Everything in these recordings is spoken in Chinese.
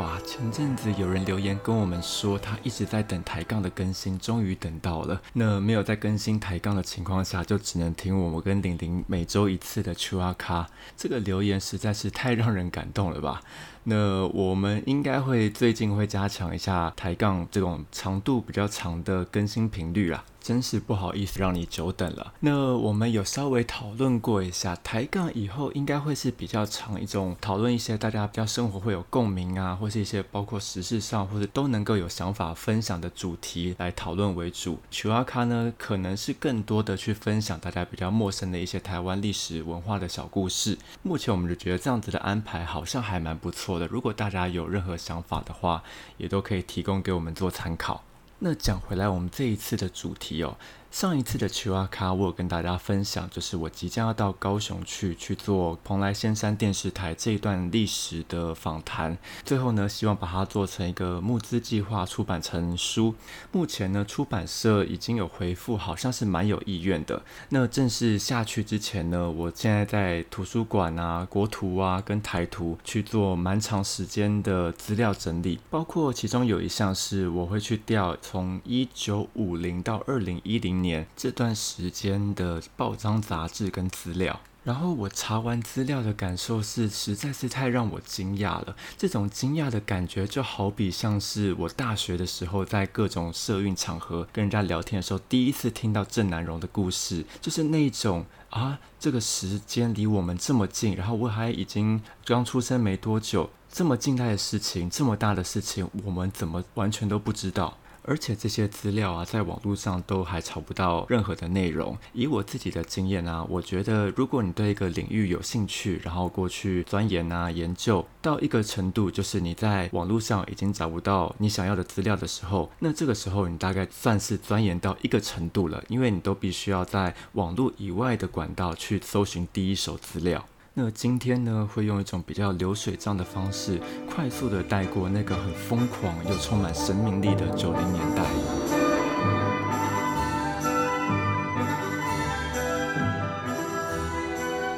哇，前阵子有人留言跟我们说，他一直在等抬杠的更新，终于等到了。那没有在更新抬杠的情况下，就只能听我们跟玲玲每周一次的 c h u 卡。这个留言实在是太让人感动了吧？那我们应该会最近会加强一下抬杠这种长度比较长的更新频率啊。真是不好意思让你久等了。那我们有稍微讨论过一下，抬杠以后应该会是比较长一种讨论一些大家比较生活会有共鸣啊，或是一些包括时事上或者都能够有想法分享的主题来讨论为主。曲阿卡呢，可能是更多的去分享大家比较陌生的一些台湾历史文化的小故事。目前我们就觉得这样子的安排好像还蛮不错如果大家有任何想法的话，也都可以提供给我们做参考。那讲回来，我们这一次的主题哦。上一次的奇瓦卡，我有跟大家分享，就是我即将要到高雄去去做蓬莱仙山电视台这一段历史的访谈。最后呢，希望把它做成一个募资计划，出版成书。目前呢，出版社已经有回复，好像是蛮有意愿的。那正式下去之前呢，我现在在图书馆啊、国图啊跟台图去做蛮长时间的资料整理，包括其中有一项是我会去调从一九五零到二零一零。年这段时间的报章杂志跟资料，然后我查完资料的感受是，实在是太让我惊讶了。这种惊讶的感觉，就好比像是我大学的时候，在各种社运场合跟人家聊天的时候，第一次听到郑南荣的故事，就是那种啊，这个时间离我们这么近，然后我还已经刚出生没多久，这么近代的事情，这么大的事情，我们怎么完全都不知道？而且这些资料啊，在网络上都还找不到任何的内容。以我自己的经验啊，我觉得如果你对一个领域有兴趣，然后过去钻研啊、研究到一个程度，就是你在网络上已经找不到你想要的资料的时候，那这个时候你大概算是钻研到一个程度了，因为你都必须要在网络以外的管道去搜寻第一手资料。那今天呢，会用一种比较流水账的方式，快速的带过那个很疯狂又充满生命力的九零年代。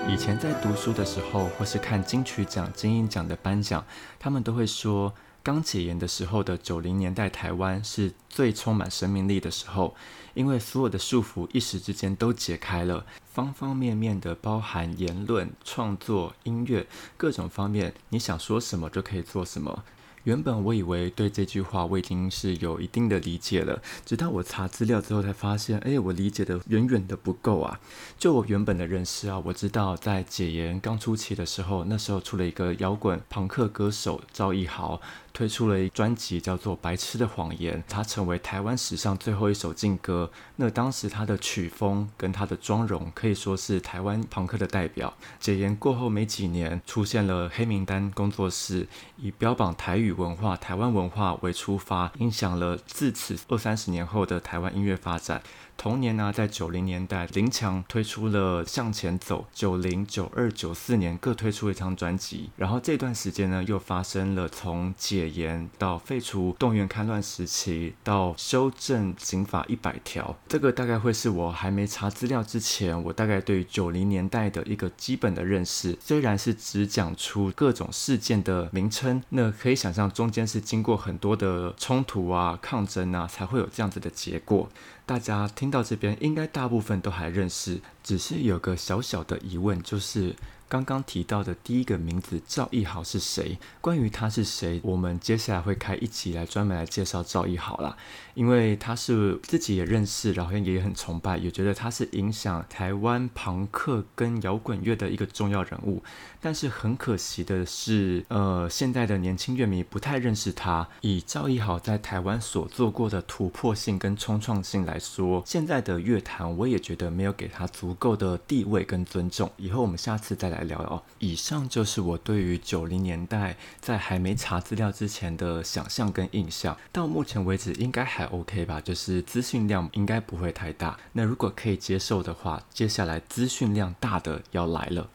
以前在读书的时候，或是看金曲奖、金鹰奖的颁奖，他们都会说。刚解严的时候的九零年代，台湾是最充满生命力的时候，因为所有的束缚一时之间都解开了，方方面面的包含言论、创作、音乐各种方面，你想说什么就可以做什么。原本我以为对这句话我已经是有一定的理解了，直到我查资料之后才发现，哎，我理解的远远的不够啊！就我原本的认识啊，我知道在解严刚初期的时候，那时候出了一个摇滚朋克歌手赵一豪。推出了一专辑叫做《白痴的谎言》，它成为台湾史上最后一首劲歌。那当时他的曲风跟他的妆容可以说是台湾朋克的代表。解严过后没几年，出现了黑名单工作室，以标榜台语文化、台湾文化为出发，影响了自此二三十年后的台湾音乐发展。同年呢，在九零年代，林强推出了《向前走》，九零、九二、九四年各推出一张专辑。然后这段时间呢，又发生了从解严到废除动员戡乱时期，到修正刑法一百条。这个大概会是我还没查资料之前，我大概对九零年代的一个基本的认识。虽然是只讲出各种事件的名称，那可以想象中间是经过很多的冲突啊、抗争啊，才会有这样子的结果。大家听到这边，应该大部分都还认识，只是有个小小的疑问，就是。刚刚提到的第一个名字赵一豪是谁？关于他是谁，我们接下来会开一集来专门来介绍赵一豪啦。因为他是自己也认识，然后也很崇拜，也觉得他是影响台湾朋克跟摇滚乐的一个重要人物。但是很可惜的是，呃，现在的年轻乐迷不太认识他。以赵一豪在台湾所做过的突破性跟冲创性来说，现在的乐坛我也觉得没有给他足够的地位跟尊重。以后我们下次再来。聊哦，以上就是我对于九零年代在还没查资料之前的想象跟印象。到目前为止应该还 OK 吧，就是资讯量应该不会太大。那如果可以接受的话，接下来资讯量大的要来了。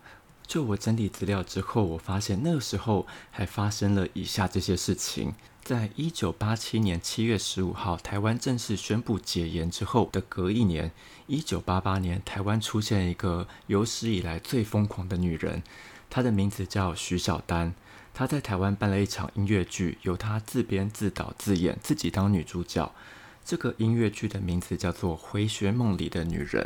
就我整理资料之后，我发现那个时候还发生了以下这些事情。在一九八七年七月十五号，台湾正式宣布解严之后的隔一年，一九八八年，台湾出现一个有史以来最疯狂的女人，她的名字叫徐小丹。她在台湾办了一场音乐剧，由她自编自导自演，自己当女主角。这个音乐剧的名字叫做《回旋梦里的女人》。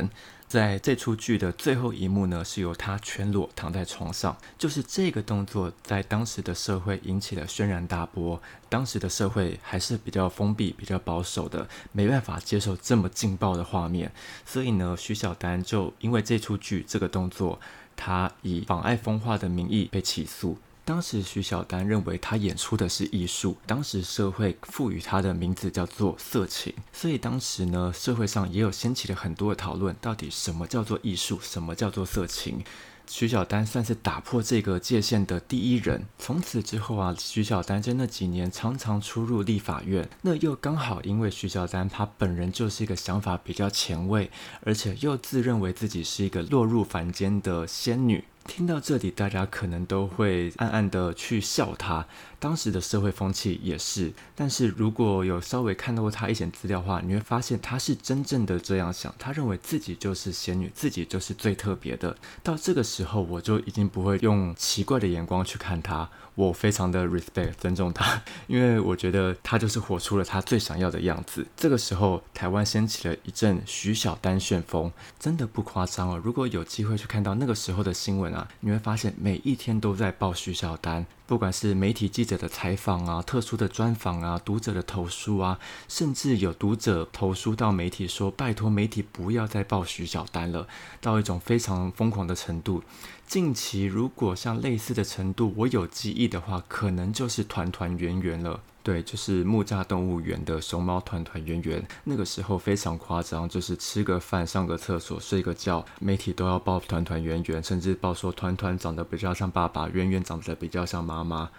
在这出剧的最后一幕呢，是由她全裸躺在床上。就是这个动作，在当时的社会引起了轩然大波。当时的社会还是比较封闭、比较保守的，没办法接受这么劲爆的画面。所以呢，徐小丹就因为这出剧这个动作，他以妨碍风化的名义被起诉。当时徐小丹认为他演出的是艺术，当时社会赋予他的名字叫做色情，所以当时呢，社会上也有掀起了很多的讨论，到底什么叫做艺术，什么叫做色情？徐小丹算是打破这个界限的第一人。从此之后啊，徐小丹在那几年常常出入立法院，那又刚好因为徐小丹他本人就是一个想法比较前卫，而且又自认为自己是一个落入凡间的仙女。听到这里，大家可能都会暗暗的去笑他。当时的社会风气也是，但是如果有稍微看到过他一些资料的话，你会发现他是真正的这样想。他认为自己就是仙女，自己就是最特别的。到这个时候，我就已经不会用奇怪的眼光去看他。我非常的 respect 尊重他，因为我觉得他就是活出了他最想要的样子。这个时候，台湾掀起了一阵徐小丹旋风，真的不夸张哦。如果有机会去看到那个时候的新闻啊，你会发现每一天都在报徐小丹。不管是媒体记者的采访啊、特殊的专访啊、读者的投诉啊，甚至有读者投诉到媒体说：“拜托媒体不要再报徐小丹了。”到一种非常疯狂的程度。近期如果像类似的程度，我有记忆的话，可能就是团团圆圆了。对，就是木栅动物园的熊猫团团圆圆，那个时候非常夸张，就是吃个饭、上个厕所、睡个觉，媒体都要报团团圆圆，甚至报说团团长得比较像爸爸，圆圆长得比较像妈妈。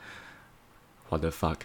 What the fuck？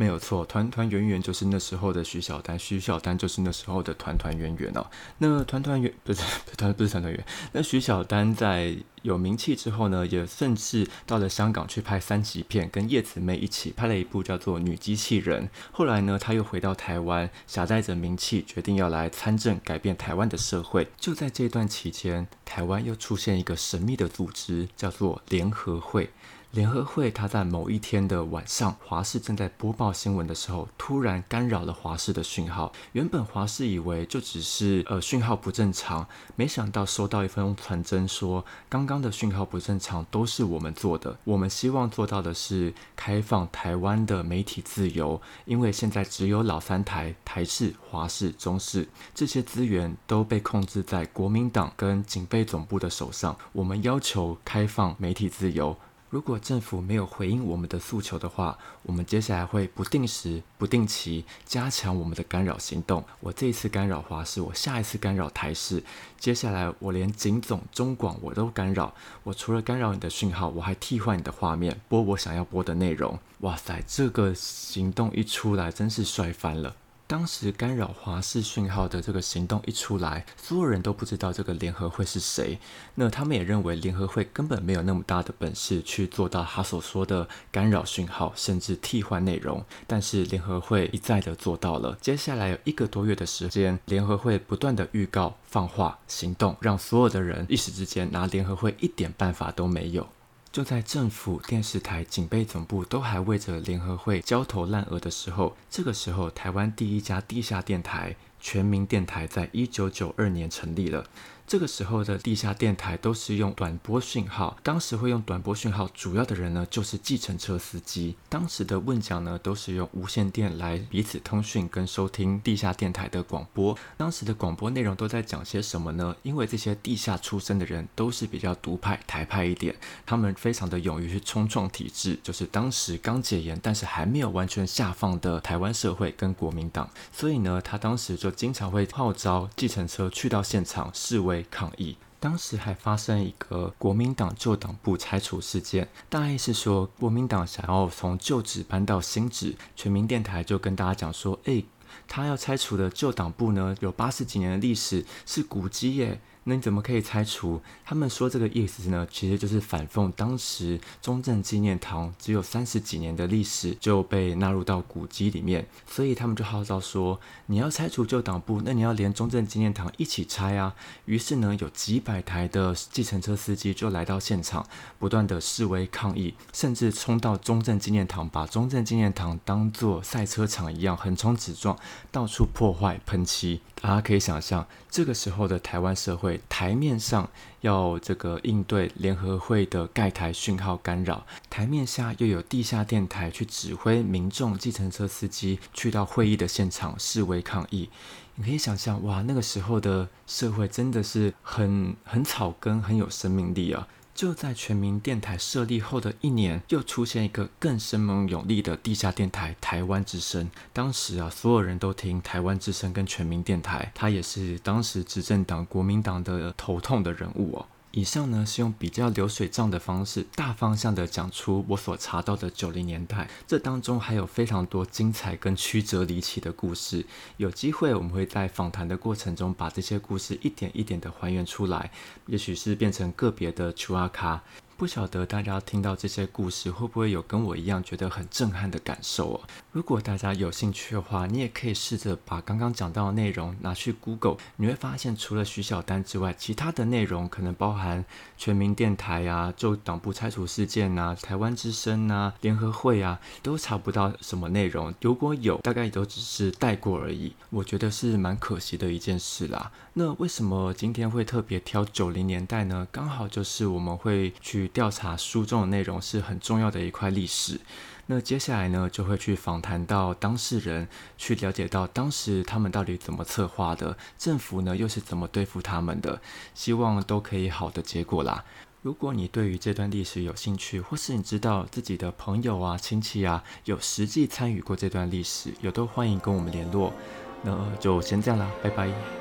没有错，团团圆圆就是那时候的徐小丹，徐小丹就是那时候的团团圆圆哦。那团团圆 不是团不是团团圆，那徐小丹在有名气之后呢，也甚至到了香港去拍三级片，跟叶子妹一起拍了一部叫做《女机器人》。后来呢，他又回到台湾，夹带着名气，决定要来参政，改变台湾的社会。就在这段期间，台湾又出现一个神秘的组织，叫做联合会。联合会，他在某一天的晚上，华视正在播报新闻的时候，突然干扰了华视的讯号。原本华视以为就只是呃讯号不正常，没想到收到一封传真，说刚刚的讯号不正常都是我们做的。我们希望做到的是开放台湾的媒体自由，因为现在只有老三台台视、华视、中视这些资源都被控制在国民党跟警备总部的手上。我们要求开放媒体自由。如果政府没有回应我们的诉求的话，我们接下来会不定时、不定期加强我们的干扰行动。我这一次干扰华视，我下一次干扰台视，接下来我连警总、中广我都干扰。我除了干扰你的讯号，我还替换你的画面，播我想要播的内容。哇塞，这个行动一出来，真是帅翻了。当时干扰华视讯号的这个行动一出来，所有人都不知道这个联合会是谁。那他们也认为联合会根本没有那么大的本事去做到他所说的干扰讯号，甚至替换内容。但是联合会一再的做到了。接下来有一个多月的时间，联合会不断的预告、放话、行动，让所有的人一时之间拿联合会一点办法都没有。就在政府、电视台、警备总部都还为着联合会焦头烂额的时候，这个时候，台湾第一家地下电台——全民电台，在一九九二年成立了。这个时候的地下电台都是用短波讯号，当时会用短波讯号，主要的人呢就是计程车司机。当时的问讲呢都是用无线电来彼此通讯跟收听地下电台的广播。当时的广播内容都在讲些什么呢？因为这些地下出身的人都是比较独派、台派一点，他们非常的勇于去冲撞体制，就是当时刚解严，但是还没有完全下放的台湾社会跟国民党。所以呢，他当时就经常会号召计程车去到现场示威。抗议，当时还发生一个国民党旧党部拆除事件，大意是说国民党想要从旧址搬到新址，全民电台就跟大家讲说，哎，他要拆除的旧党部呢，有八十几年的历史，是古迹耶。那你怎么可以拆除？他们说这个意思呢，其实就是反讽当时中正纪念堂只有三十几年的历史就被纳入到古迹里面，所以他们就号召说，你要拆除旧党部，那你要连中正纪念堂一起拆啊。于是呢，有几百台的计程车司机就来到现场，不断的示威抗议，甚至冲到中正纪念堂，把中正纪念堂当作赛车场一样横冲直撞，到处破坏喷漆。大家可以想象，这个时候的台湾社会，台面上要这个应对联合会的盖台讯号干扰，台面下又有地下电台去指挥民众、计程车司机去到会议的现场示威抗议。你可以想象，哇，那个时候的社会真的是很很草根，很有生命力啊！就在全民电台设立后的一年，又出现一个更生猛有力的地下电台——台湾之声。当时啊，所有人都听台湾之声跟全民电台，他也是当时执政党国民党的头痛的人物哦。以上呢是用比较流水账的方式，大方向的讲出我所查到的九零年代。这当中还有非常多精彩跟曲折离奇的故事。有机会我们会在访谈的过程中，把这些故事一点一点的还原出来，也许是变成个别的丘阿卡。不晓得大家听到这些故事，会不会有跟我一样觉得很震撼的感受哦？如果大家有兴趣的话，你也可以试着把刚刚讲到的内容拿去 Google，你会发现除了徐小丹之外，其他的内容可能包含全民电台啊、就党部拆除事件啊、台湾之声啊、联合会啊，都查不到什么内容。如果有，大概都只是带过而已。我觉得是蛮可惜的一件事啦。那为什么今天会特别挑九零年代呢？刚好就是我们会去。调查书中的内容是很重要的一块历史。那接下来呢，就会去访谈到当事人，去了解到当时他们到底怎么策划的，政府呢又是怎么对付他们的。希望都可以好的结果啦。如果你对于这段历史有兴趣，或是你知道自己的朋友啊、亲戚啊有实际参与过这段历史，也都欢迎跟我们联络。那就先这样啦，拜拜。